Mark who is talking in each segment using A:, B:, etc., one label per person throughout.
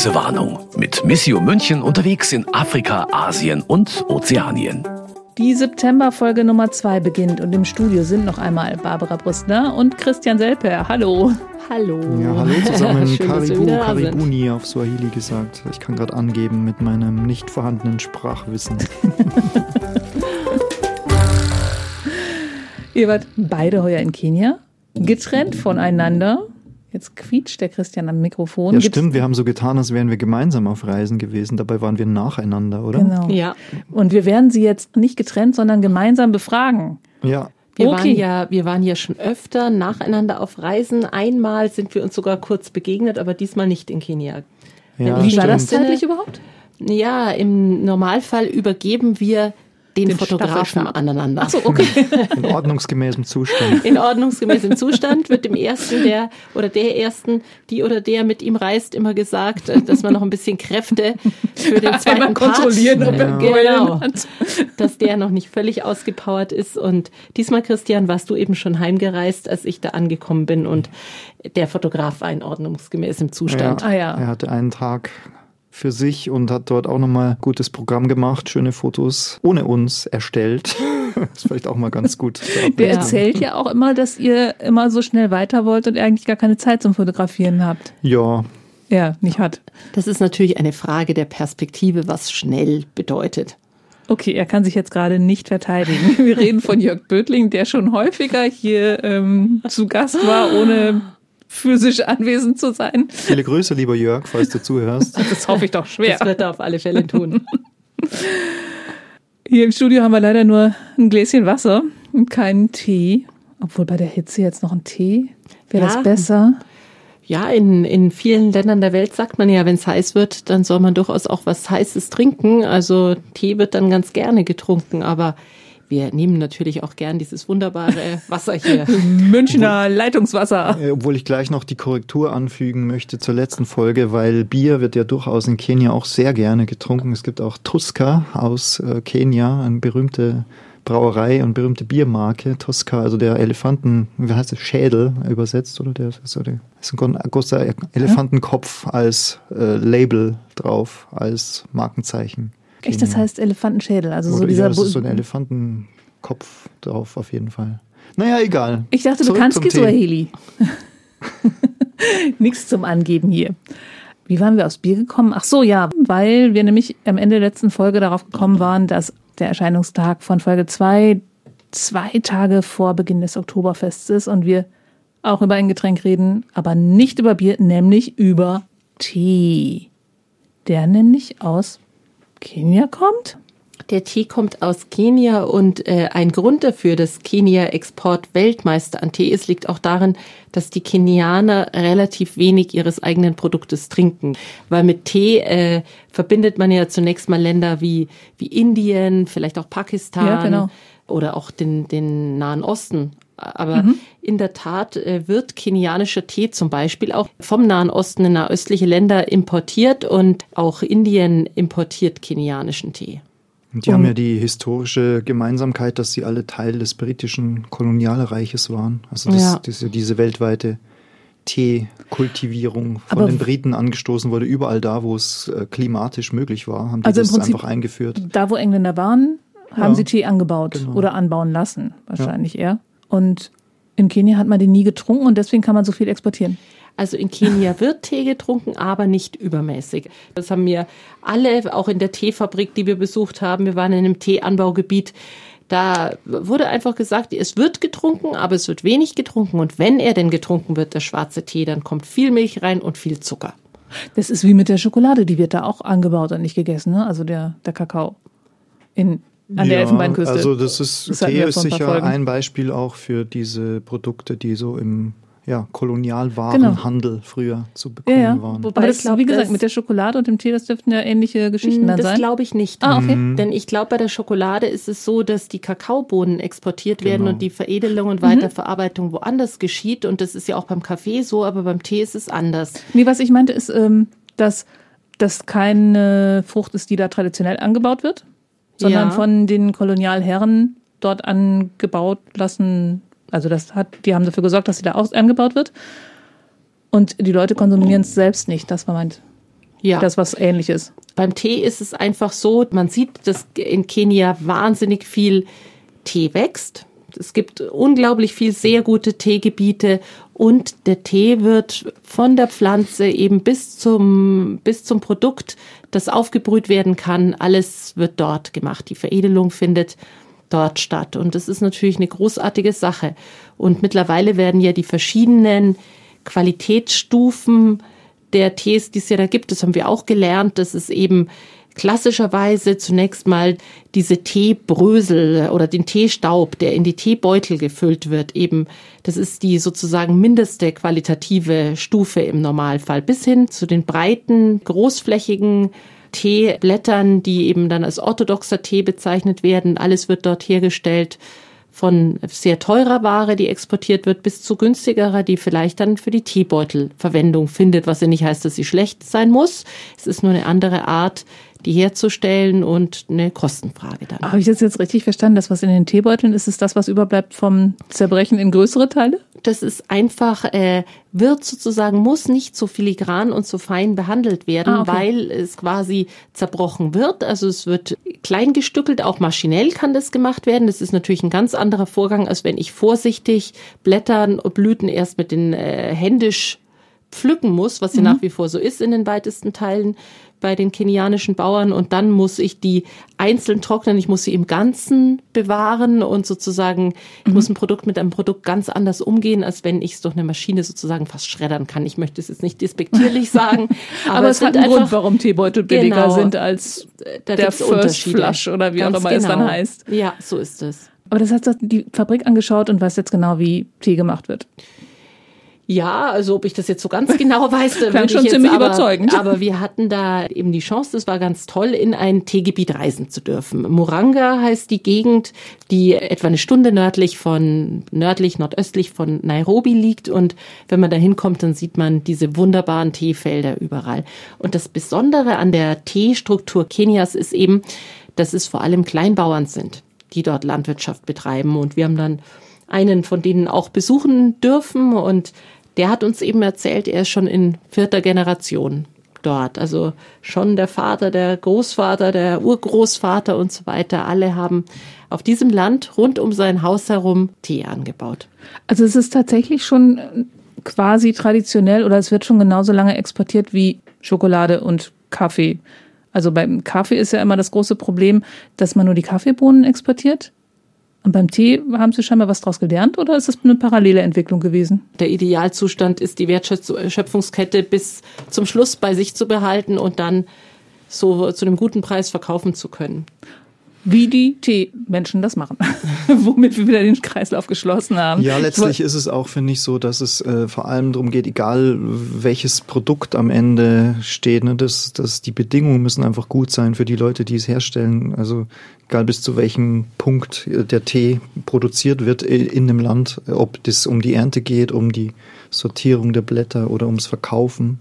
A: Reisewarnung mit Missio München unterwegs in Afrika, Asien und Ozeanien.
B: Die Septemberfolge Nummer 2 beginnt und im Studio sind noch einmal Barbara Brüstner und Christian Selper. Hallo.
C: Hallo.
D: Ja, hallo zusammen.
C: Schön, dass wir
D: Karibu,
C: da sind.
D: Karibuni auf Swahili gesagt. Ich kann gerade angeben mit meinem nicht vorhandenen Sprachwissen.
B: Ihr wart beide heuer in Kenia, getrennt voneinander. Jetzt quietscht der Christian am Mikrofon.
D: Ja,
B: Gibt's-
D: stimmt. Wir haben so getan, als wären wir gemeinsam auf Reisen gewesen. Dabei waren wir nacheinander, oder?
B: Genau.
C: Ja,
B: Und wir werden sie jetzt nicht getrennt, sondern gemeinsam befragen.
D: Ja.
C: wir
B: Okay.
C: waren ja, wir waren ja schon öfter nacheinander auf Reisen. Einmal sind wir uns sogar kurz begegnet, aber diesmal nicht in Kenia.
D: ja
B: Wie war das zeitlich überhaupt?
C: Ja, im Normalfall übergeben wir den,
B: Den
C: Fotografen aneinander.
B: Ach so, okay.
D: In ordnungsgemäßem Zustand.
C: In ordnungsgemäßem Zustand wird dem ersten der oder der ersten, die oder der mit ihm reist, immer gesagt, äh, dass man noch ein bisschen Kräfte für den zweiten
B: Einmal
C: Part,
B: kontrollieren, ob er
C: Ja. Genau,
B: hat.
C: dass der noch nicht völlig ausgepowert ist. Und diesmal, Christian, warst du eben schon heimgereist, als ich da angekommen bin und der Fotograf war in ordnungsgemäßem Zustand.
B: Ah ja.
D: Er hatte einen Tag für sich und hat dort auch nochmal gutes Programm gemacht, schöne Fotos ohne uns erstellt. ist vielleicht auch mal ganz gut.
B: Der erzählt ja auch immer, dass ihr immer so schnell weiter wollt und ihr eigentlich gar keine Zeit zum Fotografieren habt.
D: Ja,
B: Ja, nicht hat.
C: Das ist natürlich eine Frage der Perspektive, was schnell bedeutet.
B: Okay, er kann sich jetzt gerade nicht verteidigen. Wir reden von Jörg Bötling, der schon häufiger hier ähm, zu Gast war, ohne physisch anwesend zu sein.
D: viele Grüße, lieber Jörg, falls du zuhörst.
B: Das hoffe ich doch schwer.
C: Das wird er auf alle Fälle tun.
B: Hier im Studio haben wir leider nur ein Gläschen Wasser und keinen Tee. Obwohl bei der Hitze jetzt noch ein Tee. Wäre
C: Ja.
B: das besser?
C: Ja, in, in vielen Ländern der Welt sagt man ja, wenn es heiß wird, dann soll man durchaus auch was Heißes trinken. Also Tee wird dann ganz gerne getrunken, aber wir nehmen natürlich auch gern dieses wunderbare Wasser hier.
B: Münchner Leitungswasser.
D: Äh, Obwohl ich gleich noch die Korrektur anfügen möchte zur letzten Folge, weil Bier wird ja durchaus in Kenia auch sehr gerne getrunken. Es gibt auch Tuska aus äh, Kenia, eine berühmte Brauerei und berühmte Biermarke. Tuska, also der Elefanten, wie heißt es, Schädel übersetzt, oder? Der ist, oder, ist ein großer Elefantenkopf als äh, Label drauf, als Markenzeichen.
B: Echt, das heißt Elefantenschädel. Also so dieser
D: ja, das ist so ein Elefantenkopf drauf, auf jeden Fall. Naja, egal.
B: Ich dachte, du
D: Zurück
B: kannst
D: zum Tee.
B: Kiswahili. Nichts zum Angeben hier. Wie waren wir aufs Bier gekommen? Ach so, ja, weil wir nämlich am Ende der letzten Folge darauf gekommen waren, dass der Erscheinungstag von Folge 2 zwei Tage vor Beginn des Oktoberfests ist und wir auch über ein Getränk reden, aber nicht über Bier, nämlich über Tee. Der nämlich aus Kenia kommt.
C: Der Tee kommt aus Kenia und äh, ein Grund dafür, dass Kenia Export-Weltmeister an Tee ist, liegt auch darin, dass die Kenianer relativ wenig ihres eigenen Produktes trinken. Weil mit Tee äh, verbindet man ja zunächst mal Länder wie, wie Indien, vielleicht auch Pakistan
B: Ja, genau.
C: oder auch den, den Nahen Osten. Aber in der Tat äh, wird kenianischer Tee zum Beispiel auch vom Nahen Osten in nahöstliche Länder importiert und auch Indien importiert kenianischen Tee.
D: Und die haben ja die historische Gemeinsamkeit, dass sie alle Teil des britischen Kolonialreiches waren. Also das,
C: Ja.
D: diese, diese weltweite Teekultivierung von
B: Aber
D: den Briten angestoßen wurde, überall da, wo es äh, klimatisch möglich war, haben die
B: Also im
D: das
B: Prinzip-
D: einfach eingeführt.
B: Da, wo Engländer waren, haben
D: Ja,
B: sie Tee angebaut
D: genau.
B: oder anbauen lassen, wahrscheinlich eher. Und in Kenia hat man den nie getrunken und deswegen kann man so viel exportieren.
C: Also in Kenia wird Tee getrunken, aber nicht übermäßig. Das haben wir alle, auch in der Teefabrik, die wir besucht haben. Wir waren in einem Teeanbaugebiet. Da wurde einfach gesagt, es wird getrunken, aber es wird wenig getrunken. Und wenn er denn getrunken wird, der schwarze Tee, dann kommt viel Milch rein und viel Zucker.
B: Das ist wie mit der Schokolade, die wird da auch angebaut und nicht gegessen, ne? Also der, der Kakao in, an der
D: Ja,
B: Elfenbeinküste.
D: Also das ist,
B: Das
D: Tee ist sicher
B: Folgen.
D: ein Beispiel auch für diese Produkte, die so im ja, Kolonialwarenhandel früher zu
B: ja,
D: bekommen
B: ja.
D: waren.
C: Wobei
B: Aber
C: ich
B: das,
C: glaub,
B: wie gesagt,
C: das-
B: mit der Schokolade und dem Tee, das dürften ja ähnliche Geschichten dann
C: das
B: sein.
C: glaube ich nicht.
B: Ah, okay.
D: Mhm.
C: Denn ich glaube, bei der Schokolade ist es so, dass die Kakaobohnen exportiert werden
D: Genau.
C: und die Veredelung
B: Mhm.
C: und Weiterverarbeitung woanders geschieht. Und das ist ja auch beim Kaffee so, aber beim Tee ist es anders.
B: Nee, was ich meinte, ist, ähm, dass das keine Frucht ist, die da traditionell angebaut wird, sondern
C: Ja.
B: von den Kolonialherren dort angebaut lassen. Also das hat, die haben dafür gesorgt, dass sie da aus angebaut wird. Und die Leute konsumieren es selbst nicht. Das war mein Ja. Das was ähnliches.
C: Beim Tee ist es einfach so, man sieht, dass in Kenia wahnsinnig viel Tee wächst. Es gibt unglaublich viel sehr gute Teegebiete und der Tee wird von der Pflanze eben bis zum, bis zum Produkt, das aufgebrüht werden kann, alles wird dort gemacht. Die Veredelung findet dort statt. Und das ist natürlich eine großartige Sache. Und mittlerweile werden ja die verschiedenen Qualitätsstufen der Tees, die es ja da gibt, das haben wir auch gelernt, dass es eben klassischerweise zunächst mal diese Teebrösel oder den Teestaub, der in die Teebeutel gefüllt wird, eben, das ist die sozusagen mindeste qualitative Stufe im Normalfall, bis hin zu den breiten, großflächigen Teeblättern, die eben dann als orthodoxer Tee bezeichnet werden. Alles wird dort hergestellt von sehr teurer Ware, die exportiert wird, bis zu günstigerer, die vielleicht dann für die Teebeutel Verwendung findet, was ja nicht heißt, dass sie schlecht sein muss. Es ist nur eine andere Art, die herzustellen und eine Kostenfrage dann.
B: Habe ich das jetzt richtig verstanden? Das, was in den Teebeuteln ist, ist das, was überbleibt vom Zerbrechen in größere Teile?
C: Das ist einfach, äh, wird sozusagen, muss nicht so filigran und so fein behandelt werden, ah, okay. weil es quasi zerbrochen wird. Also es wird klein gestückelt, auch maschinell kann das gemacht werden. Das ist natürlich ein ganz anderer Vorgang, als wenn ich vorsichtig Blättern und Blüten erst mit den äh, händisch pflücken muss, was ja mhm. nach wie vor so ist in den weitesten Teilen bei den kenianischen Bauern und dann muss ich die einzeln trocknen, ich muss sie im Ganzen bewahren und sozusagen, mhm. ich muss ein Produkt mit einem Produkt ganz anders umgehen, als wenn ich es durch eine Maschine sozusagen fast schreddern kann. Ich möchte es jetzt nicht despektierlich sagen,
B: aber, aber, es, hat einen Grund, warum Teebeutel billiger genau, sind als da der First Flush oder wie auch immer genau. es dann genau. heißt.
C: Ja, so ist es.
B: Aber das heißt, du hast die Fabrik angeschaut und weißt jetzt genau, wie Tee gemacht wird.
C: Ja, also ob ich das jetzt so ganz genau weiß,
B: klang schon
C: jetzt,
B: ziemlich aber, überzeugend.
C: Aber wir hatten da eben die Chance, das war ganz toll, in ein Teegebiet reisen zu dürfen. Muranga heißt die Gegend, die etwa eine Stunde nördlich von, nördlich, nordöstlich von Nairobi liegt. Und wenn man da hinkommt, dann sieht man diese wunderbaren Teefelder überall. Und das Besondere an der Teestruktur Kenias ist eben, dass es vor allem Kleinbauern sind, die dort Landwirtschaft betreiben. Und wir haben dann einen von denen auch besuchen dürfen und der hat uns eben erzählt, er ist schon in vierter Generation dort. Also schon der Vater, der Großvater, der Urgroßvater und so weiter. Alle haben auf diesem Land rund um sein Haus herum Tee angebaut.
B: Also es ist tatsächlich schon quasi traditionell oder es wird schon genauso lange exportiert wie Schokolade und Kaffee. Also beim Kaffee ist ja immer das große Problem, dass man nur die Kaffeebohnen exportiert. Und beim Tee haben Sie scheinbar was daraus gelernt oder ist das eine parallele Entwicklung gewesen?
C: Der Idealzustand ist, die Wertschöpfungskette bis zum Schluss bei sich zu behalten und dann so zu einem guten Preis verkaufen zu können
B: wie die Teemenschen das machen, womit wir wieder den Kreislauf geschlossen haben.
D: Ja, letztlich ist es auch, finde ich, so, dass es äh, vor allem darum geht, egal welches Produkt am Ende steht, ne, dass, dass die Bedingungen müssen einfach gut sein für die Leute, die es herstellen. Also egal bis zu welchem Punkt der Tee produziert wird in dem Land, ob das um die Ernte geht, um die Sortierung der Blätter oder ums Verkaufen.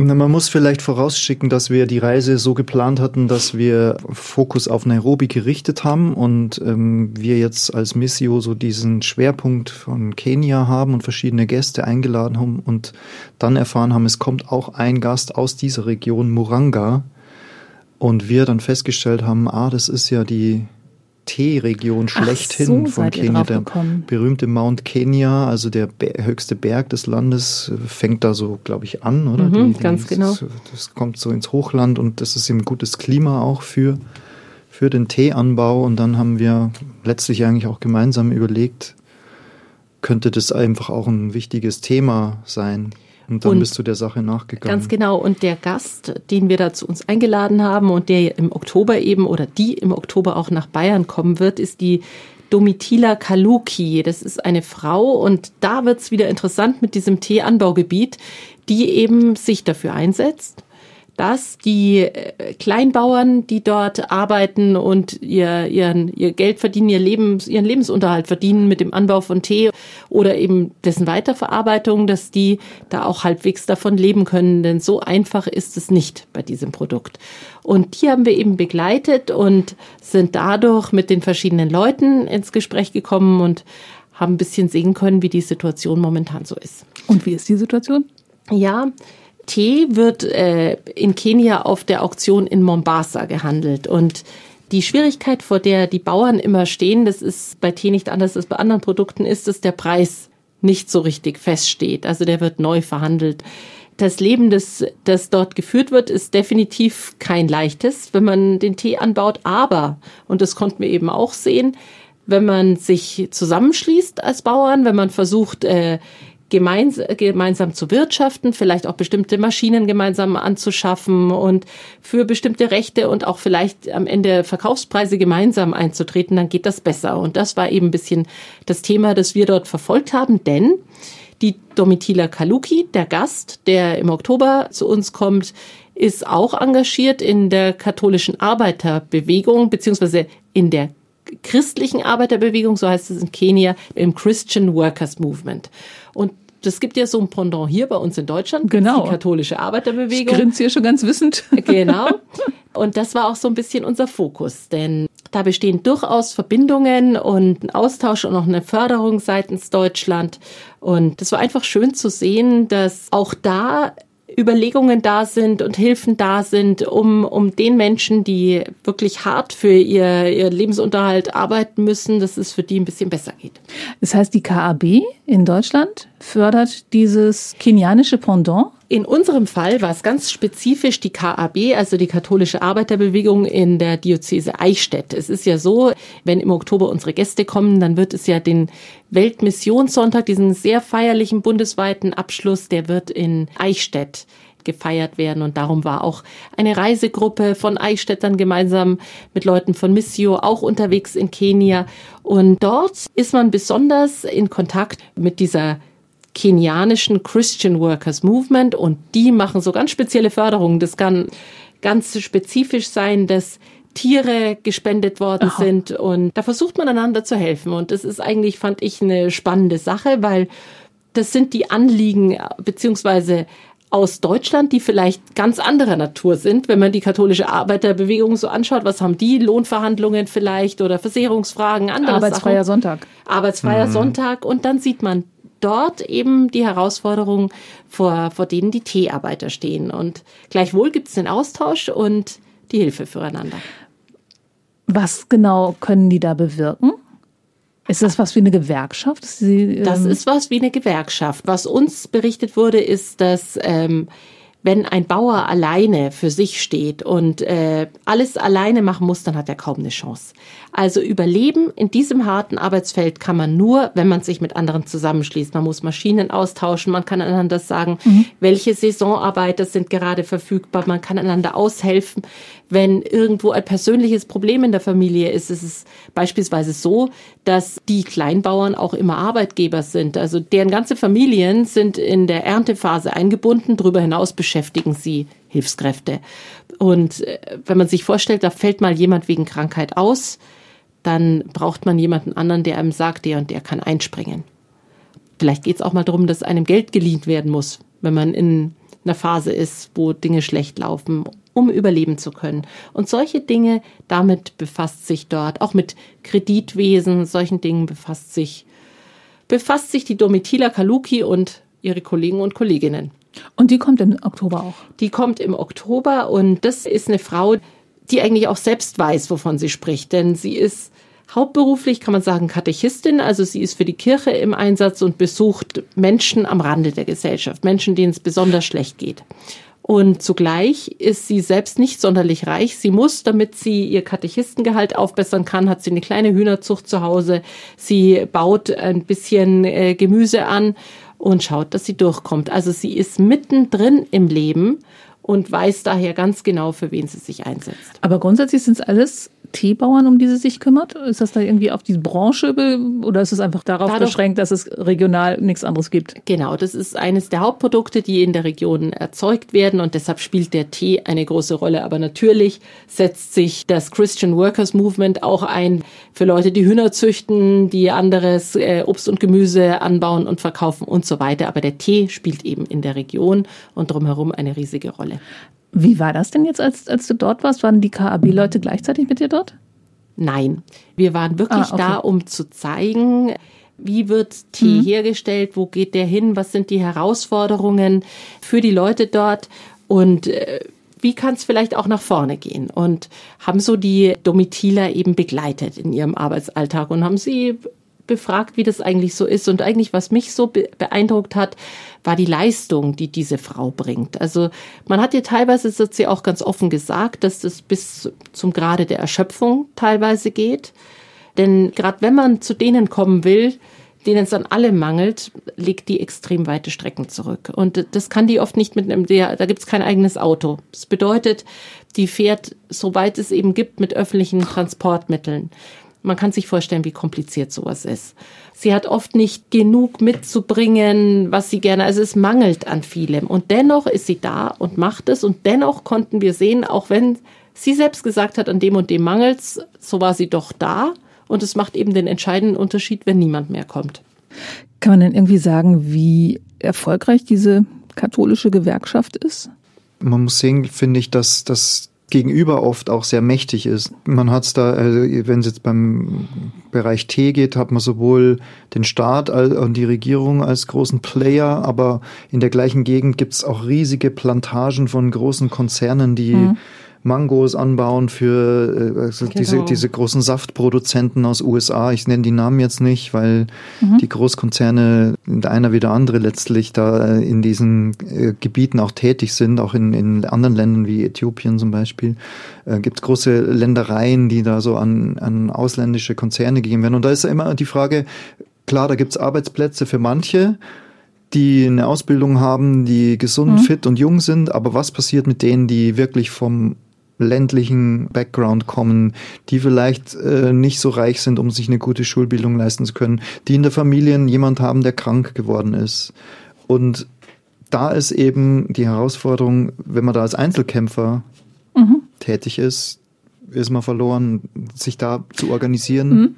D: Man muss vielleicht vorausschicken, dass wir die Reise so geplant hatten, dass wir Fokus auf Nairobi gerichtet haben und ähm, wir jetzt als Missio so diesen Schwerpunkt von Kenia haben und verschiedene Gäste eingeladen haben und dann erfahren haben, es kommt auch ein Gast aus dieser Region, Muranga. Und wir dann festgestellt haben, ah, das ist ja die Teeregion schlechthin
B: so,
D: von Kenia. Der berühmte Mount Kenya, also der höchste Berg des Landes, fängt da so, glaube ich, an, oder?
C: Mhm, die, ganz
D: die,
C: genau.
D: Das, das, kommt so ins Hochland und das ist eben gutes Klima auch für, für den Teeanbau. Und dann haben wir letztlich eigentlich auch gemeinsam überlegt, könnte das einfach auch ein wichtiges Thema sein. Und dann und bist du der Sache nachgegangen.
C: Ganz genau. Und der Gast, den wir da zu uns eingeladen haben und der im Oktober eben oder die im Oktober auch nach Bayern kommen wird, ist die Domitila Kaluki. Das ist eine Frau und da wird's wieder interessant mit diesem Teeanbaugebiet, die eben sich dafür einsetzt, dass die äh, Kleinbauern, die dort arbeiten und ihr, ihren, ihr Geld verdienen, ihr Lebens, ihren Lebensunterhalt verdienen mit dem Anbau von Tee oder eben dessen Weiterverarbeitung, dass die da auch halbwegs davon leben können. Denn so einfach ist es nicht bei diesem Produkt. Und die haben wir eben begleitet und sind dadurch mit den verschiedenen Leuten ins Gespräch gekommen und haben ein bisschen sehen können, wie die Situation momentan so ist.
B: Und wie ist die Situation?
C: Ja, Tee wird äh, in Kenia auf der Auktion in Mombasa gehandelt und die Schwierigkeit, vor der die Bauern immer stehen, das ist bei Tee nicht anders als bei anderen Produkten, ist, dass der Preis nicht so richtig feststeht. Also der wird neu verhandelt. Das Leben, das, das dort geführt wird, ist definitiv kein leichtes, wenn man den Tee anbaut. Aber, und das konnten wir eben auch sehen, wenn man sich zusammenschließt als Bauern, wenn man versucht, äh, gemeins gemeinsam zu wirtschaften, vielleicht auch bestimmte Maschinen gemeinsam anzuschaffen und für bestimmte Rechte und auch vielleicht am Ende Verkaufspreise gemeinsam einzutreten, dann geht das besser. Und das war eben ein bisschen das Thema, das wir dort verfolgt haben, denn die Domitila Kaluki, der Gast, der im Oktober zu uns kommt, ist auch engagiert in der katholischen Arbeiterbewegung beziehungsweise in der christlichen Arbeiterbewegung, so heißt es in Kenia, im Christian Workers Movement. Und das gibt ja so ein Pendant hier bei uns in Deutschland.
B: Genau.
C: Die katholische Arbeiterbewegung.
B: Ich grinse hier schon ganz wissend.
C: Genau. Und das war auch so ein bisschen unser Fokus, denn da bestehen durchaus Verbindungen und ein Austausch und auch eine Förderung seitens Deutschland. Und es war einfach schön zu sehen, dass auch da Überlegungen da sind und Hilfen da sind, um, um den Menschen, die wirklich hart für ihr, ihr Lebensunterhalt arbeiten müssen, dass es für die ein bisschen besser geht.
B: Das heißt, die KAB in Deutschland fördert dieses kenianische Pendant?
C: In unserem Fall war es ganz spezifisch die KAB, also die katholische Arbeiterbewegung in der Diözese Eichstätt. Es ist ja so, wenn im Oktober unsere Gäste kommen, dann wird es ja den Weltmissionssonntag, diesen sehr feierlichen bundesweiten Abschluss, der wird in Eichstätt gefeiert werden. Und darum war auch eine Reisegruppe von Eichstättern gemeinsam mit Leuten von Missio auch unterwegs in Kenia. Und dort ist man besonders in Kontakt mit dieser kenianischen Christian Workers Movement und die machen so ganz spezielle Förderungen. Das kann ganz spezifisch sein, dass Tiere gespendet worden Aha. sind und da versucht man einander zu helfen und das ist eigentlich, fand ich, eine spannende Sache, weil das sind die Anliegen beziehungsweise aus Deutschland, die vielleicht ganz anderer Natur sind, wenn man die katholische Arbeiterbewegung so anschaut. Was haben die? Lohnverhandlungen vielleicht oder Versicherungsfragen, andere
B: Arbeitsfreier
C: Sachen.
B: Sonntag.
C: Arbeitsfreier mhm. Sonntag. Und dann sieht man dort eben die Herausforderungen, vor, vor denen die Teearbeiter stehen. Und gleichwohl gibt es den Austausch und die Hilfe füreinander.
B: Was genau können die da bewirken? Ist das was wie eine Gewerkschaft?
C: Sie, ähm das ist was wie eine Gewerkschaft. Was uns berichtet wurde, ist, dass ähm, wenn ein Bauer alleine für sich steht und äh, alles alleine machen muss, dann hat er kaum eine Chance. Also überleben in diesem harten Arbeitsfeld kann man nur, wenn man sich mit anderen zusammenschließt. Man muss Maschinen austauschen, man kann einander sagen, mhm. welche Saisonarbeiter sind gerade verfügbar, man kann einander aushelfen. Wenn irgendwo ein persönliches Problem in der Familie ist, ist es beispielsweise so, dass die Kleinbauern auch immer Arbeitgeber sind. Also deren ganze Familien sind in der Erntephase eingebunden, darüber hinaus beschäftigen sie Hilfskräfte. Und äh, wenn man sich vorstellt, da fällt mal jemand wegen Krankheit aus, dann braucht man jemanden anderen, der einem sagt, der und der kann einspringen. Vielleicht geht es auch mal darum, dass einem Geld geliehen werden muss, wenn man in einer Phase ist, wo Dinge schlecht laufen, um überleben zu können. Und solche Dinge, damit befasst sich dort, auch mit Kreditwesen, solchen Dingen befasst sich, befasst sich die Domitila Kaluki und ihre Kollegen und Kolleginnen.
B: Und die kommt im Oktober auch?
C: Die kommt im Oktober und das ist eine Frau, die eigentlich auch selbst weiß, wovon sie spricht. Denn sie ist hauptberuflich, kann man sagen, Katechistin. Also sie ist für die Kirche im Einsatz und besucht Menschen am Rande der Gesellschaft, Menschen, denen es besonders schlecht geht. Und zugleich ist sie selbst nicht sonderlich reich. Sie muss, damit sie ihr Katechistengehalt aufbessern kann, hat sie eine kleine Hühnerzucht zu Hause. Sie baut ein bisschen äh, Gemüse an und schaut, dass sie durchkommt. Also sie ist mittendrin im Leben und weiß daher ganz genau, für wen sie sich einsetzt.
B: Aber grundsätzlich sind es alles Teebauern, um die sie sich kümmert? Ist das da irgendwie auf diese Branche oder ist es einfach darauf Dadurch, beschränkt, dass es regional nichts anderes gibt?
C: Genau, das ist eines der Hauptprodukte, die in der Region erzeugt werden und deshalb spielt der Tee eine große Rolle. Aber natürlich setzt sich das Christian Workers Movement auch ein für Leute, die Hühner züchten, die anderes äh, Obst und Gemüse anbauen und verkaufen und so weiter. Aber der Tee spielt eben in der Region und drumherum eine riesige Rolle.
B: Wie war das denn jetzt, als, als du dort warst? Waren die KAB-Leute gleichzeitig mit dir dort?
C: Nein, wir waren wirklich ah, okay. da, um zu zeigen, Wie wird Tee mhm. hergestellt? Wo geht der hin? Was sind die Herausforderungen für die Leute dort? Und äh, wie kann es vielleicht auch nach vorne gehen? Und haben so die Domitiler eben begleitet in ihrem Arbeitsalltag und haben sie befragt, wie das eigentlich so ist. Und eigentlich, was mich so beeindruckt hat, war die Leistung, die diese Frau bringt. Also man hat ihr teilweise, das hat sie auch ganz offen gesagt, dass das bis zum Grade der Erschöpfung teilweise geht. Denn gerade wenn man zu denen kommen will, denen es an allem mangelt, legt die extrem weite Strecken zurück. Und das kann die oft nicht mit einem, da gibt es kein eigenes Auto. Das bedeutet, die fährt, soweit es eben gibt, mit öffentlichen Transportmitteln. Man kann sich vorstellen, wie kompliziert sowas ist. Sie hat oft nicht genug mitzubringen, was sie gerne, also es mangelt an vielem. Und dennoch ist sie da und macht es. Und dennoch konnten wir sehen, auch wenn sie selbst gesagt hat, an dem und dem mangelt's, so war sie doch da. Und es macht eben den entscheidenden Unterschied, wenn niemand mehr kommt.
B: Kann man denn irgendwie sagen, wie erfolgreich diese katholische Gewerkschaft ist?
D: Man muss sehen, finde ich, dass, dass Gegenüber oft auch sehr mächtig ist. Man hat es da, also wenn es jetzt beim Bereich T geht, hat man sowohl den Staat und die Regierung als großen Player, aber in der gleichen Gegend gibt es auch riesige Plantagen von großen Konzernen, die mhm Mangos anbauen für äh, also genau. diese, diese großen Saftproduzenten aus USA. Ich nenne die Namen jetzt nicht, weil mhm. die Großkonzerne, der einer wie der andere letztlich da äh, in diesen äh, Gebieten auch tätig sind, auch in, in anderen Ländern wie Äthiopien zum Beispiel. Äh, Gibt es große Ländereien, die da so an, an ausländische Konzerne gegeben werden. Und da ist immer die Frage, klar, da gibt es Arbeitsplätze für manche, die eine Ausbildung haben, die gesund, mhm. fit und jung sind, aber was passiert mit denen, die wirklich vom ländlichen Background kommen, die vielleicht äh, nicht so reich sind, um sich eine gute Schulbildung leisten zu können, die in der Familie jemand haben, der krank geworden ist. Und da ist eben die Herausforderung, wenn man da als Einzelkämpfer mhm. tätig ist, ist man verloren, sich da zu organisieren. Mhm.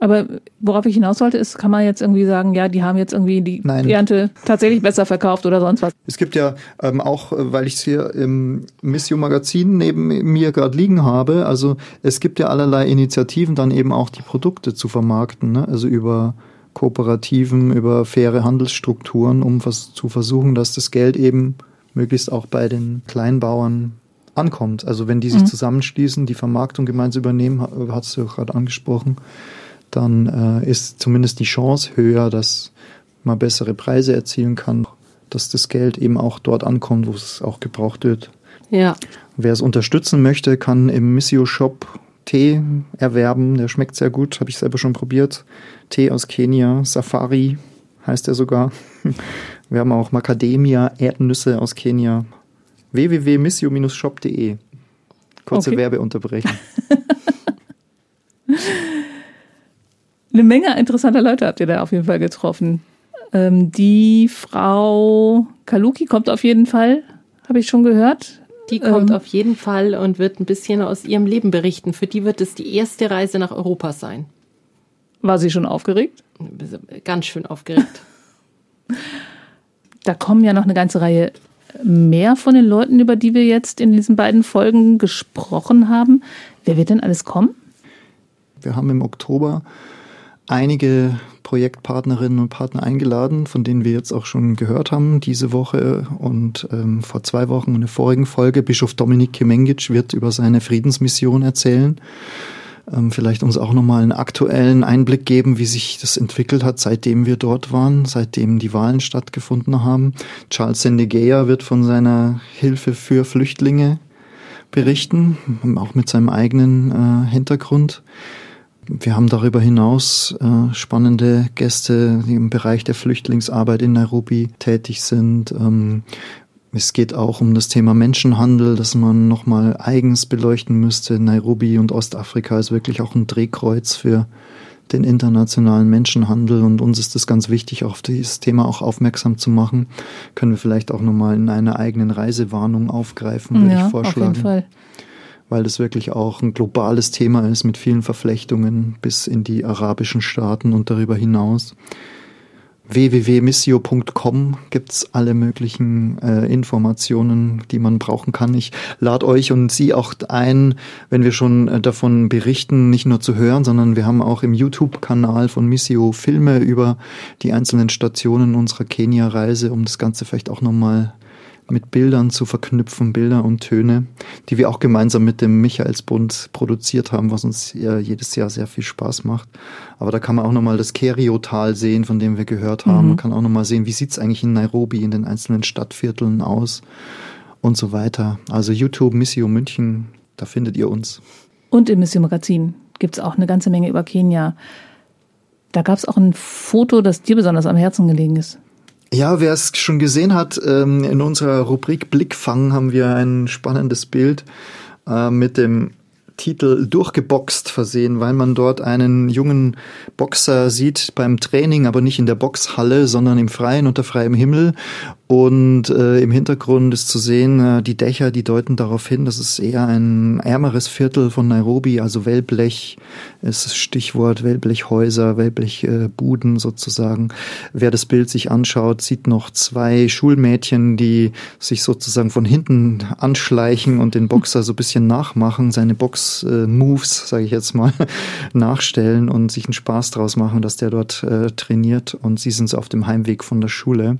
B: Aber worauf ich hinaus wollte, ist, kann man jetzt irgendwie sagen, ja, die haben jetzt irgendwie die Nein. Ernte tatsächlich besser verkauft oder sonst was?
D: Es gibt ja ähm, auch, äh, weil ich es hier im Missio Magazin neben mir gerade liegen habe, also es gibt ja allerlei Initiativen, dann eben auch die Produkte zu vermarkten, ne? also über Kooperativen, über faire Handelsstrukturen, um was zu versuchen, dass das Geld eben möglichst auch bei den Kleinbauern ankommt. Also wenn die sich mhm. zusammenschließen, die Vermarktung gemeinsam übernehmen, hat es ja gerade angesprochen, dann äh, ist zumindest die Chance höher, dass man bessere Preise erzielen kann, dass das Geld eben auch dort ankommt, wo es auch gebraucht wird.
C: Ja.
D: Wer es unterstützen möchte, kann im Missio Shop Tee erwerben. Der schmeckt sehr gut, habe ich selber schon probiert. Tee aus Kenia, Safari heißt er sogar. Wir haben auch Macadamia, Erdnüsse aus Kenia. www.missio-shop.de. Kurze okay. Werbeunterbrechung.
B: Eine Menge interessanter Leute habt ihr da auf jeden Fall getroffen. Ähm, die Frau Kaluki kommt auf jeden Fall, habe ich schon gehört.
C: Die kommt ähm, auf jeden Fall und wird ein bisschen aus ihrem Leben berichten. Für die wird es die erste Reise nach Europa sein.
B: War sie schon aufgeregt?
C: Ganz schön aufgeregt.
B: da kommen ja noch eine ganze Reihe mehr von den Leuten, über die wir jetzt in diesen beiden Folgen gesprochen haben. Wer wird denn alles kommen?
D: Wir haben im Oktober einige Projektpartnerinnen und Partner eingeladen, von denen wir jetzt auch schon gehört haben diese Woche und ähm, vor zwei Wochen in der vorigen Folge. Bischof Dominik Kemengic wird über seine Friedensmission erzählen. Ähm, vielleicht uns auch nochmal einen aktuellen Einblick geben, wie sich das entwickelt hat, seitdem wir dort waren, seitdem die Wahlen stattgefunden haben. Charles Sendegeya wird von seiner Hilfe für Flüchtlinge berichten, auch mit seinem eigenen äh, Hintergrund. Wir haben darüber hinaus äh, spannende Gäste, die im Bereich der Flüchtlingsarbeit in Nairobi tätig sind. Ähm, es geht auch um das Thema Menschenhandel, das man nochmal eigens beleuchten müsste. Nairobi und Ostafrika ist wirklich auch ein Drehkreuz für den internationalen Menschenhandel und uns ist es ganz wichtig, auf dieses Thema auch aufmerksam zu machen. Können wir vielleicht auch nochmal in einer eigenen Reisewarnung aufgreifen, würde ja, ich vorschlagen. Auf jeden Fall weil das wirklich auch ein globales Thema ist mit vielen Verflechtungen bis in die arabischen Staaten und darüber hinaus. www.missio.com gibt's alle möglichen äh, Informationen, die man brauchen kann. Ich lade euch und Sie auch ein, wenn wir schon äh, davon berichten, nicht nur zu hören, sondern wir haben auch im YouTube-Kanal von Missio Filme über die einzelnen Stationen unserer Kenia-Reise, um das Ganze vielleicht auch nochmal mit Bildern zu verknüpfen, Bilder und Töne, die wir auch gemeinsam mit dem Michaelsbund produziert haben, was uns jedes Jahr sehr viel Spaß macht. Aber da kann man auch nochmal das Kerio-Tal sehen, von dem wir gehört haben. Mhm. Man kann auch nochmal sehen, wie sieht's eigentlich in Nairobi, in den einzelnen Stadtvierteln aus und so weiter. Also YouTube, Missio München, da findet ihr uns.
B: Und im Missio Magazin gibt's auch eine ganze Menge über Kenia. Da gab's auch ein Foto, das dir besonders am Herzen gelegen ist.
D: Ja, wer es schon gesehen hat, ähm, in unserer Rubrik Blickfang haben wir ein spannendes Bild äh, mit dem Titel durchgeboxt versehen, weil man dort einen jungen Boxer sieht beim Training, aber nicht in der Boxhalle, sondern im Freien unter freiem Himmel. Und äh, im Hintergrund ist zu sehen, äh, die Dächer, die deuten darauf hin, dass es eher ein ärmeres Viertel von Nairobi, also Wellblech ist das Stichwort, Wellblechhäuser, Wellblechbuden äh, sozusagen. Wer das Bild sich anschaut, sieht noch zwei Schulmädchen, die sich sozusagen von hinten anschleichen und den Boxer so ein bisschen nachmachen, seine Box-Moves, äh, sage ich jetzt mal, nachstellen und sich einen Spaß draus machen, dass der dort äh, trainiert und sie sind so auf dem Heimweg von der Schule.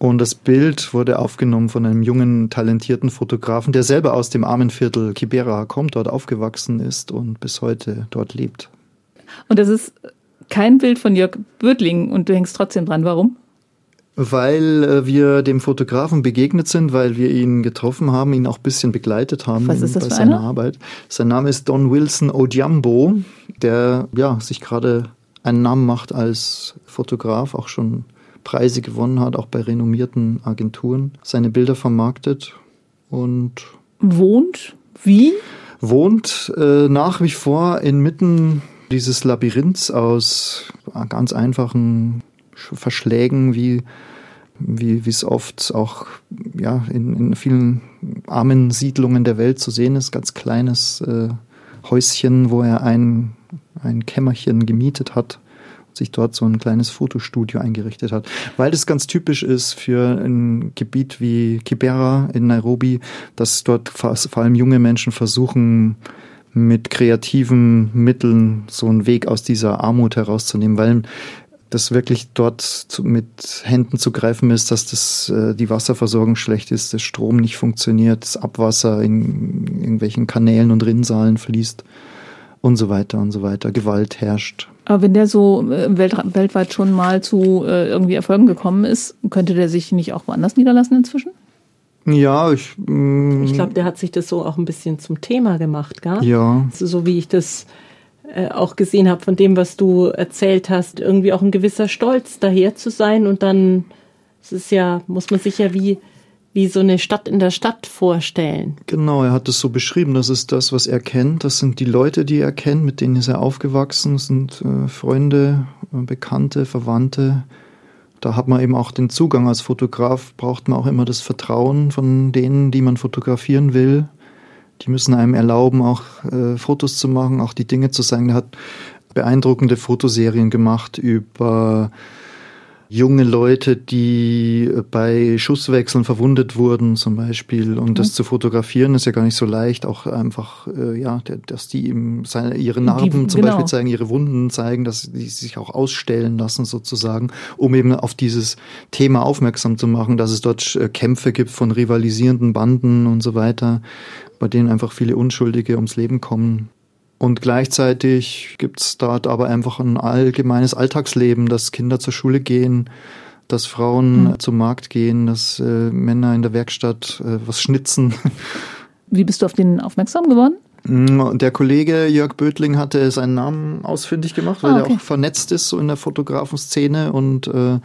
D: Und das Bild wurde aufgenommen von einem jungen, talentierten Fotografen, der selber aus dem armen Viertel Kibera kommt, dort aufgewachsen ist und bis heute dort lebt.
B: Und das ist kein Bild von Jörg Bödling und du hängst trotzdem dran. Warum?
D: Weil äh, wir dem Fotografen begegnet sind, weil wir ihn getroffen haben, ihn auch ein bisschen begleitet haben
B: Was ist das
D: bei seiner
B: einer?
D: Arbeit. Sein Name ist Don Wilson Odiambo, der ja sich gerade einen Namen macht als Fotograf, auch schon Preise gewonnen hat, auch bei renommierten Agenturen, seine Bilder vermarktet und
B: wohnt? Wie?
D: Wohnt äh, nach wie vor inmitten dieses Labyrinths aus ganz einfachen Verschlägen, wie wie es oft auch ja, in, in vielen armen Siedlungen der Welt zu sehen ist, ganz kleines äh, Häuschen, wo er ein, ein Kämmerchen gemietet hat sich dort so ein kleines Fotostudio eingerichtet hat. Weil das ganz typisch ist für ein Gebiet wie Kibera in Nairobi, dass dort vor allem junge Menschen versuchen, mit kreativen Mitteln so einen Weg aus dieser Armut herauszunehmen, weil das wirklich dort zu, mit Händen zu greifen ist, dass das, äh, die Wasserversorgung schlecht ist, das Strom nicht funktioniert, das Abwasser in irgendwelchen Kanälen und Rinnsalen fließt und so weiter und so weiter. Gewalt herrscht.
B: Aber wenn der so äh, welt, weltweit schon mal zu äh, irgendwie Erfolgen gekommen ist, könnte der sich nicht auch woanders niederlassen inzwischen?
D: Ja, ich. Mm,
C: Ich glaube, der hat sich das so auch ein bisschen zum Thema gemacht, gell?
D: Ja.
C: Also, so wie ich das äh, auch gesehen habe von dem, was du erzählt hast, irgendwie auch ein gewisser Stolz daher zu sein und dann, es ist ja, muss man sich ja wie wie so eine Stadt in der Stadt vorstellen.
D: Genau, er hat es so beschrieben. Das ist das, was er kennt. Das sind die Leute, die er kennt, mit denen ist er aufgewachsen. Das sind äh, Freunde, äh, Bekannte, Verwandte. Da hat man eben auch den Zugang als Fotograf, braucht man auch immer das Vertrauen von denen, die man fotografieren will. Die müssen einem erlauben, auch äh, Fotos zu machen, auch die Dinge zu zeigen. Er hat beeindruckende Fotoserien gemacht über junge Leute, die bei Schusswechseln verwundet wurden zum Beispiel. Und mhm. das zu fotografieren ist ja gar nicht so leicht. Auch einfach, äh, ja, dass die eben seine, ihre Narben die, zum genau. Beispiel zeigen, ihre Wunden zeigen, dass die sich auch ausstellen lassen sozusagen, um eben auf dieses Thema aufmerksam zu machen, dass es dort äh, Kämpfe gibt von rivalisierenden Banden und so weiter, bei denen einfach viele Unschuldige ums Leben kommen. Und gleichzeitig gibt's dort aber einfach ein allgemeines Alltagsleben, dass Kinder zur Schule gehen, dass Frauen mhm. zum Markt gehen, dass äh, Männer in der Werkstatt äh, was schnitzen.
B: Wie bist du auf den aufmerksam geworden?
D: Mm, der Kollege Jörg Bödling hatte seinen Namen ausfindig gemacht, weil ah, okay. er auch vernetzt ist so in der Fotografenszene und äh,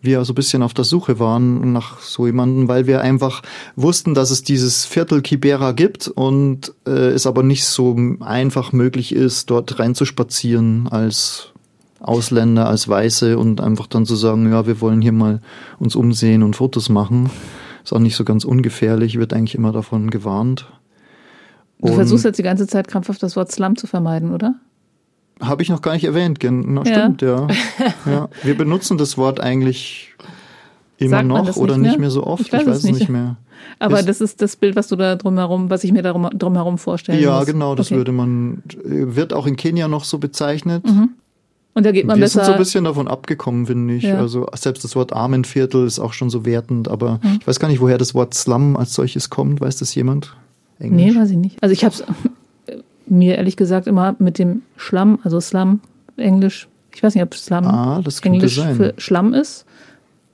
D: wir so ein bisschen auf der Suche waren nach so jemanden, weil wir einfach wussten, dass es dieses Viertel Kibera gibt und äh, es aber nicht so einfach möglich ist, dort reinzuspazieren als Ausländer, als Weiße und einfach dann zu sagen, ja, wir wollen hier mal uns umsehen und Fotos machen. Ist auch nicht so ganz ungefährlich, wird eigentlich immer davon gewarnt.
B: Du versuchst jetzt die ganze Zeit krampfhaft das Wort Slum zu vermeiden, oder?
D: Habe ich noch gar nicht erwähnt. Genau,
B: Ja.
D: stimmt, ja. ja. Wir benutzen das Wort eigentlich immer noch
B: das
D: oder
B: nicht
D: nicht
B: mehr?
D: mehr so oft.
B: Ich weiß es
D: es
B: nicht.
D: nicht mehr.
B: Aber
D: Ist-
B: das ist das Bild, was du da drumherum, was ich mir darum, drumherum vorstellen
D: Ja,
B: muss.
D: genau, das
B: Okay.
D: würde man, wird auch in Kenia noch so bezeichnet.
B: Und da geht man
D: Wir
B: besser.
D: sind so ein bisschen davon abgekommen, finde ich.
B: Ja.
D: Also selbst das Wort Armenviertel ist auch schon so wertend, aber ich weiß gar nicht, woher das Wort Slum als solches kommt. Weiß das jemand?
B: Nee, weiß ich nicht. Also ich habe es mir ehrlich gesagt immer mit dem Schlamm, also Slum, Englisch, ich weiß nicht, ob Slum
D: Ah,
B: Englisch
D: sein.
B: für Schlamm ist,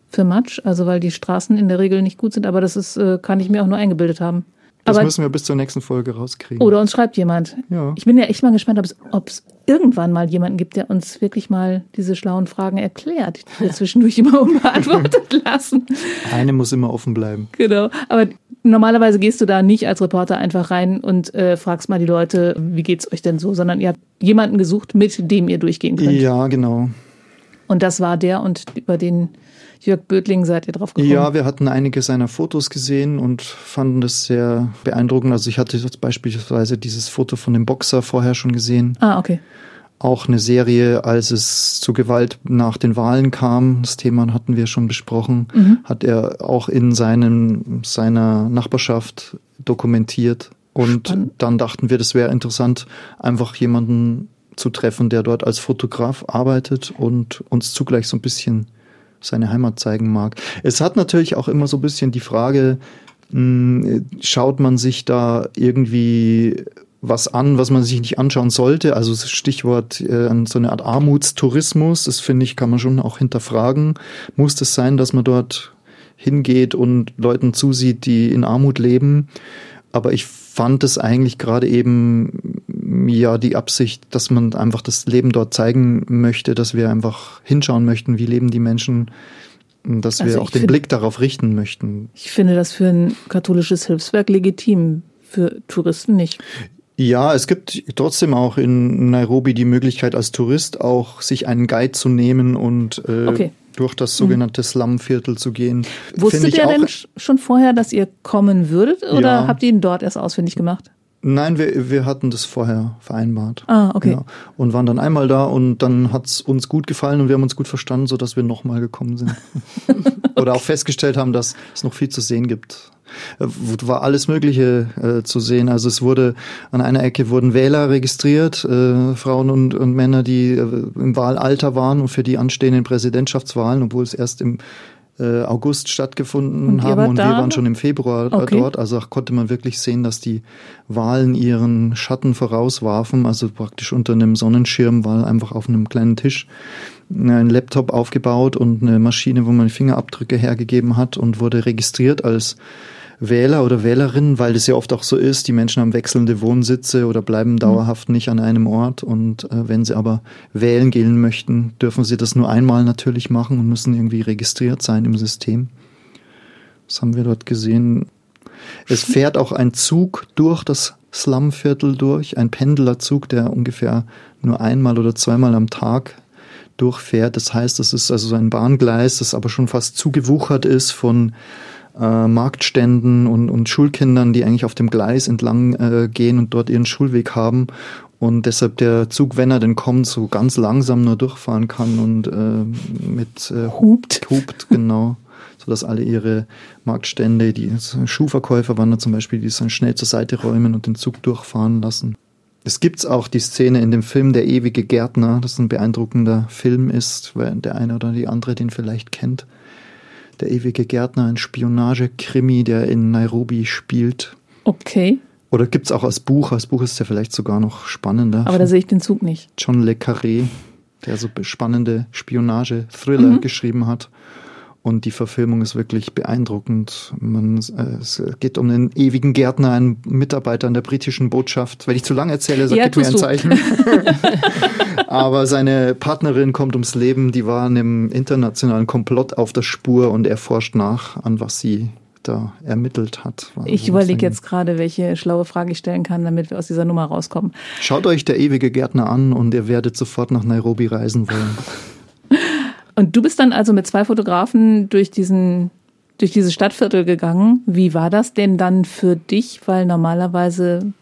B: für Matsch, also weil die Straßen in der Regel nicht gut sind, aber das ist, äh, kann ich mir auch nur eingebildet haben.
D: Das
B: aber,
D: müssen wir bis zur nächsten Folge rauskriegen.
B: oder uns schreibt jemand.
D: Ja.
B: Ich bin ja echt mal gespannt, ob es- irgendwann mal jemanden gibt, der uns wirklich mal diese schlauen Fragen erklärt, die wir zwischendurch immer unbeantwortet lassen.
D: Eine muss immer offen bleiben.
B: Genau. Aber normalerweise gehst du da nicht als Reporter einfach rein und äh, fragst mal die Leute, wie geht's euch denn so, sondern ihr habt jemanden gesucht, mit dem ihr durchgehen könnt.
D: Ja, genau.
B: Und das war der und über den Jörg Bödling seid ihr drauf gekommen.
D: Ja, wir hatten einige seiner Fotos gesehen und fanden das sehr beeindruckend. Also ich hatte jetzt beispielsweise dieses Foto von dem Boxer vorher schon gesehen.
B: Ah, okay.
D: Auch eine Serie, als es zu Gewalt nach den Wahlen kam, das Thema hatten wir schon besprochen, hat er auch in seinem, seiner Nachbarschaft dokumentiert. Und
B: Spannend.
D: dann dachten wir, das wäre interessant, einfach jemanden zu treffen, der dort als Fotograf arbeitet und uns zugleich so ein bisschen seine Heimat zeigen mag. Es hat natürlich auch immer so ein bisschen die Frage, mh, schaut man sich da irgendwie was an, was man sich nicht anschauen sollte. Also das Stichwort äh, so eine Art Armutstourismus, das finde ich, kann man schon auch hinterfragen. Muss es sein, dass man dort hingeht und Leuten zusieht, die in Armut leben? Aber ich fand es eigentlich gerade eben ja die Absicht, dass man einfach das Leben dort zeigen möchte, dass wir einfach hinschauen möchten, wie leben die Menschen, dass
B: Also
D: wir auch den
B: find-
D: Blick darauf richten möchten.
B: Ich finde das für ein katholisches Hilfswerk legitim, für Touristen nicht.
D: Ja, es gibt trotzdem auch in Nairobi die Möglichkeit als Tourist auch sich einen Guide zu nehmen und äh,
B: Okay.
D: durch das sogenannte Slumviertel zu gehen.
B: Wusstet ihr
D: auch,
B: denn sch- schon vorher, dass ihr kommen würdet oder
D: Ja.
B: habt ihr ihn dort erst ausfindig gemacht?
D: Nein, wir, wir hatten das vorher vereinbart.
B: Ah, okay.
D: Ja, und waren dann einmal da und dann hat's uns gut gefallen und wir haben uns gut verstanden, sodass wir nochmal gekommen sind. Oder auch festgestellt haben, dass es noch viel zu sehen gibt. Äh, War alles Mögliche äh, zu sehen. Also es wurde an einer Ecke wurden Wähler registriert, äh, Frauen und, und Männer, die äh, im Wahlalter waren und für die anstehenden Präsidentschaftswahlen, obwohl es erst im äh, August stattgefunden
B: Und
D: haben und
B: da?
D: wir waren schon im Februar äh,
B: Okay.
D: dort. Also konnte man wirklich sehen, dass die Wahlen ihren Schatten vorauswarfen. Also praktisch unter einem Sonnenschirm war einfach auf einem kleinen Tisch ein Laptop aufgebaut und eine Maschine, wo man Fingerabdrücke hergegeben hat und wurde registriert als Wähler oder Wählerin, weil das ja oft auch so ist. Die Menschen haben wechselnde Wohnsitze oder bleiben dauerhaft nicht an einem Ort. Und äh, wenn sie aber wählen gehen möchten, dürfen sie das nur einmal natürlich machen und müssen irgendwie registriert sein im System. Das haben wir dort gesehen. Es fährt auch ein Zug durch das Slumviertel durch, ein Pendlerzug, der ungefähr nur einmal oder zweimal am Tag durchfährt. Das heißt, es ist also so ein Bahngleis, das aber schon fast zugewuchert ist von äh, Marktständen und, und Schulkindern, die eigentlich auf dem Gleis entlang äh, gehen und dort ihren Schulweg haben. Und deshalb der Zug, wenn er denn kommt, so ganz langsam nur durchfahren kann und äh, mit äh,
B: Hupt.
D: hupt, genau. So dass alle ihre Marktstände, die Schuhverkäufer waren da zum Beispiel, die es dann schnell zur Seite räumen und den Zug durchfahren lassen. Es gibt's auch die Szene in dem Film Der ewige Gärtner, das ein beeindruckender Film ist, weil der eine oder die andere den vielleicht kennt. Der ewige Gärtner, ein Spionage-Krimi, der in Nairobi spielt.
B: Okay,
D: Oder gibt's auch als Buch, als Buch ist der vielleicht sogar noch spannender.
B: aber da sehe ich den Zug nicht.
D: John Le Carré, der so spannende Spionage-Thriller geschrieben hat. Und die Verfilmung ist wirklich beeindruckend. Man, äh, es geht um einen ewigen Gärtner, einen Mitarbeiter in der britischen Botschaft. Wenn ich zu lange erzähle, sag,
B: Ja,
D: gib mir ein
B: du.
D: Zeichen. Aber seine Partnerin kommt ums Leben, die war einem internationalen Komplott auf der Spur und er forscht nach, an was sie da ermittelt hat.
B: Ich überlege jetzt gerade, welche schlaue Frage ich stellen kann, damit wir aus dieser Nummer rauskommen.
D: Schaut euch der ewige Gärtner an und ihr werdet sofort nach Nairobi reisen wollen.
B: Und du bist dann also mit zwei Fotografen durch diesen durch dieses Stadtviertel gegangen. Wie war das denn dann für dich? Weil normalerweise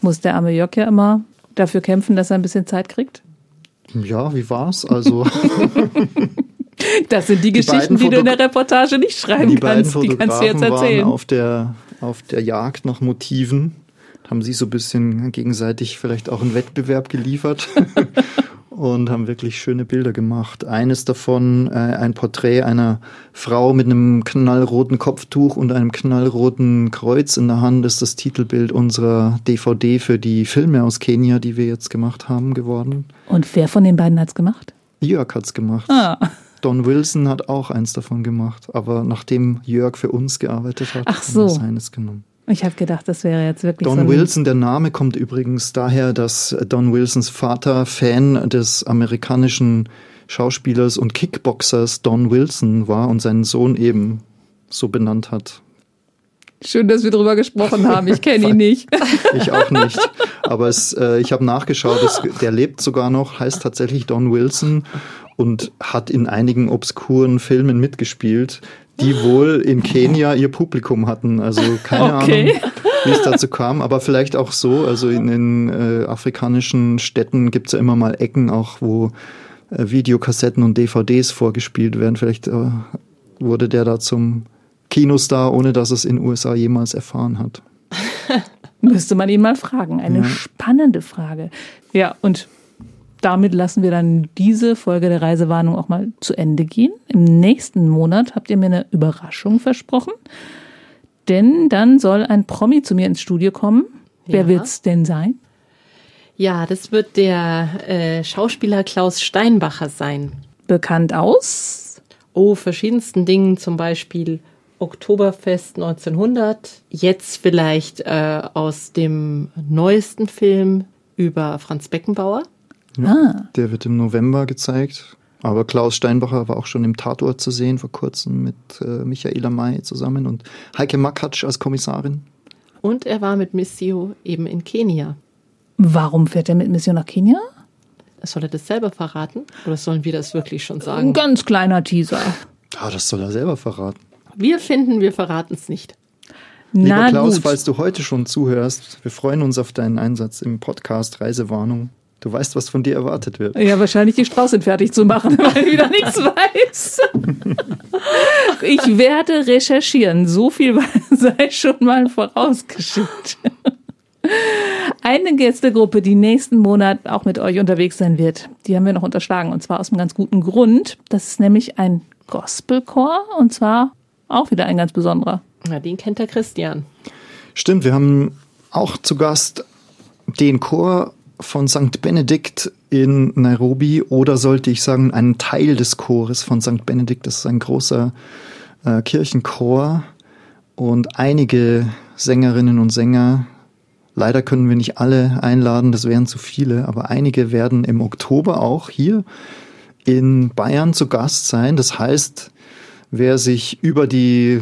B: muss der arme Jörg ja immer dafür kämpfen, dass er ein bisschen Zeit kriegt.
D: Ja, wie war's? Also
B: Das sind die,
D: Die
B: Geschichten, die du in der Reportage nicht schreiben
D: die
B: kannst. Die kannst du jetzt
D: Fotografen waren
B: erzählen.
D: auf der, auf der Jagd nach Motiven. Haben sie so ein bisschen gegenseitig vielleicht auch einen Wettbewerb geliefert und haben wirklich schöne Bilder gemacht. Eines davon, äh, ein Porträt einer Frau mit einem knallroten Kopftuch und einem knallroten Kreuz in der Hand, ist das Titelbild unserer DVD für die Filme aus Kenia, die wir jetzt gemacht haben, geworden.
B: Und wer von den beiden hat's gemacht?
D: Jörg hat's gemacht.
B: Ah.
D: Don Wilson hat auch eins davon gemacht, aber nachdem Jörg für uns gearbeitet hat,
B: Ach
D: haben
B: so.
D: wir seines genommen.
B: Ich habe gedacht, das wäre jetzt wirklich so
D: Don
B: ein
D: Wilson, der Name kommt übrigens daher, dass Don Wilsons Vater Fan des amerikanischen Schauspielers und Kickboxers Don Wilson war und seinen Sohn eben so benannt hat.
B: Schön, dass wir drüber gesprochen haben. Ich kenne ihn nicht.
D: Ich auch nicht. Aber es, äh, ich habe nachgeschaut, es, der lebt sogar noch, heißt tatsächlich Don Wilson und hat in einigen obskuren Filmen mitgespielt, die wohl in Kenia ihr Publikum hatten. Also keine
B: Okay.
D: Ahnung, wie es dazu kam, aber vielleicht auch so. Also in den äh, afrikanischen Städten gibt's ja immer mal Ecken, auch wo äh, Videokassetten und DVDs vorgespielt werden. Vielleicht äh, wurde der da zum Kinostar, ohne dass es in den USA jemals erfahren hat.
B: Müsste man ihn mal fragen. Eine
D: Ja.
B: spannende Frage. Ja, und damit lassen wir dann diese Folge der Reisewarnung auch mal zu Ende gehen. Im nächsten Monat habt ihr mir eine Überraschung versprochen. Denn dann soll ein Promi zu mir ins Studio kommen. Wer
C: Ja.
B: wird's denn sein?
C: Ja, das wird der äh, Schauspieler Klaus Steinbacher sein.
B: Bekannt aus?
C: Oh, verschiedensten Dingen, zum Beispiel Oktoberfest 1900. Jetzt vielleicht äh, aus dem neuesten Film über Franz Beckenbauer.
B: Ah,
D: Der wird im November gezeigt. Aber Klaus Steinbacher war auch schon im Tatort zu sehen vor kurzem mit äh, Michaela May zusammen und Heike Makatsch als Kommissarin.
C: Und er war mit Missio eben in Kenia.
B: warum fährt er mit Mission nach Kenia?
C: Soll er das selber verraten? Oder sollen wir das wirklich schon
B: Ein
C: sagen?
B: ganz kleiner Teaser.
D: Ah, das soll er selber verraten.
C: Wir finden, wir verraten es nicht.
D: Lieber
B: Na
D: Klaus,
B: gut.
D: falls du heute schon zuhörst, wir freuen uns auf deinen Einsatz im Podcast Reisewarnung. Du weißt, was von dir erwartet wird.
B: Ja, wahrscheinlich die Strauße fertig zu machen, weil ich wieder nichts weiß. Ich werde recherchieren. So viel sei schon mal vorausgeschickt. Eine Gästegruppe, die nächsten Monat auch mit euch unterwegs sein wird, die haben wir noch unterschlagen. Und zwar aus einem ganz guten Grund. Das ist nämlich ein Gospelchor und zwar auch wieder ein ganz besonderer.
C: Na, den kennt der Christian.
D: Stimmt, wir haben auch zu Gast den Chor von St. Benedikt in Nairobi oder sollte ich sagen, einen Teil des Chores von St. Benedikt. Das ist ein großer äh, Kirchenchor und einige Sängerinnen und Sänger. Leider können wir nicht alle einladen, das wären zu viele, aber einige werden im Oktober auch hier in Bayern zu Gast sein. Das heißt, wer sich über die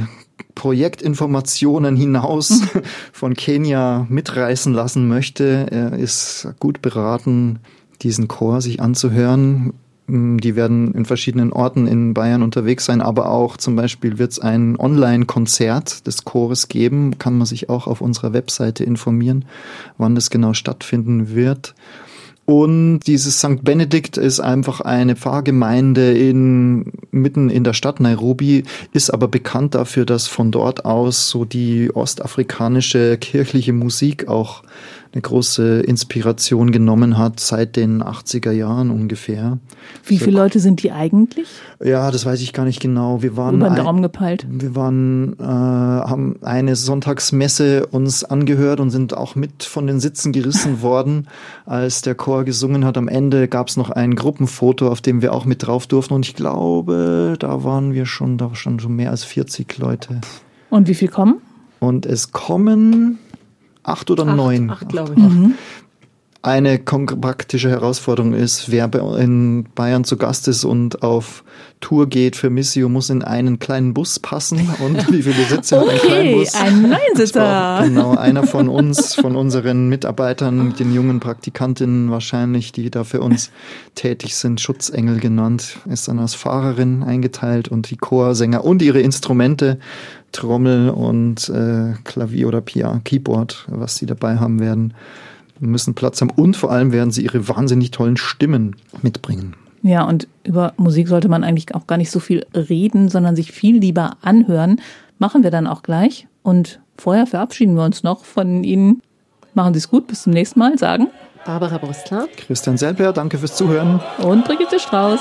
D: Projektinformationen hinaus von Kenia mitreißen lassen möchte, er ist gut beraten, diesen Chor sich anzuhören. Mm, Die werden in verschiedenen Orten in Bayern unterwegs sein, aber auch zum Beispiel wird es ein Online-Konzert des Chores geben. Kann man sich auch auf unserer Webseite informieren, wann das genau stattfinden wird. Und dieses St. Benedikt ist einfach eine Pfarrgemeinde in, mitten in der Stadt Nairobi, ist aber bekannt dafür, dass von dort aus so die ostafrikanische kirchliche Musik auch eine große Inspiration genommen hat seit den 80er Jahren ungefähr.
B: Wie viele Leute sind die eigentlich?
D: Ja, das weiß ich gar nicht genau. Wir waren
B: Über den Daumen gepeilt.
D: wir waren, äh, haben eine Sonntagsmesse uns angehört und sind auch mit von den Sitzen gerissen worden, als der Chor gesungen hat. Am Ende gab es noch ein Gruppenfoto, auf dem wir auch mit drauf durften. Und ich glaube, da waren wir schon, da schon schon mehr als 40 Leute.
B: Und wie viel kommen?
D: Und es kommen acht oder
C: Acht,
D: neun.
C: acht, glaube ich.
D: Eine kon- praktische Herausforderung ist, wer in Bayern zu Gast ist und auf Tour geht für Missio, muss in einen kleinen Bus passen. Und wie viele Sitze hat ein
B: Okay,
D: Kleinbus?
B: ein Neunsitzer.
D: genau einer von uns, von unseren Mitarbeitern, den jungen Praktikantinnen wahrscheinlich, die da für uns tätig sind, Schutzengel genannt, ist dann als Fahrerin eingeteilt und die Chorsänger und ihre Instrumente, Trommel und äh, Klavier oder Pia, Keyboard, was sie dabei haben werden, müssen Platz haben und vor allem werden sie ihre wahnsinnig tollen Stimmen mitbringen.
B: Ja, und über Musik sollte man eigentlich auch gar nicht so viel reden, sondern sich viel lieber anhören. Machen wir dann auch gleich. Und vorher verabschieden wir uns noch von Ihnen. Machen Sie es gut, bis zum nächsten Mal, sagen.
C: Barbara Brüstler.
D: Christian Selber, danke fürs Zuhören.
B: Und Brigitte Strauß.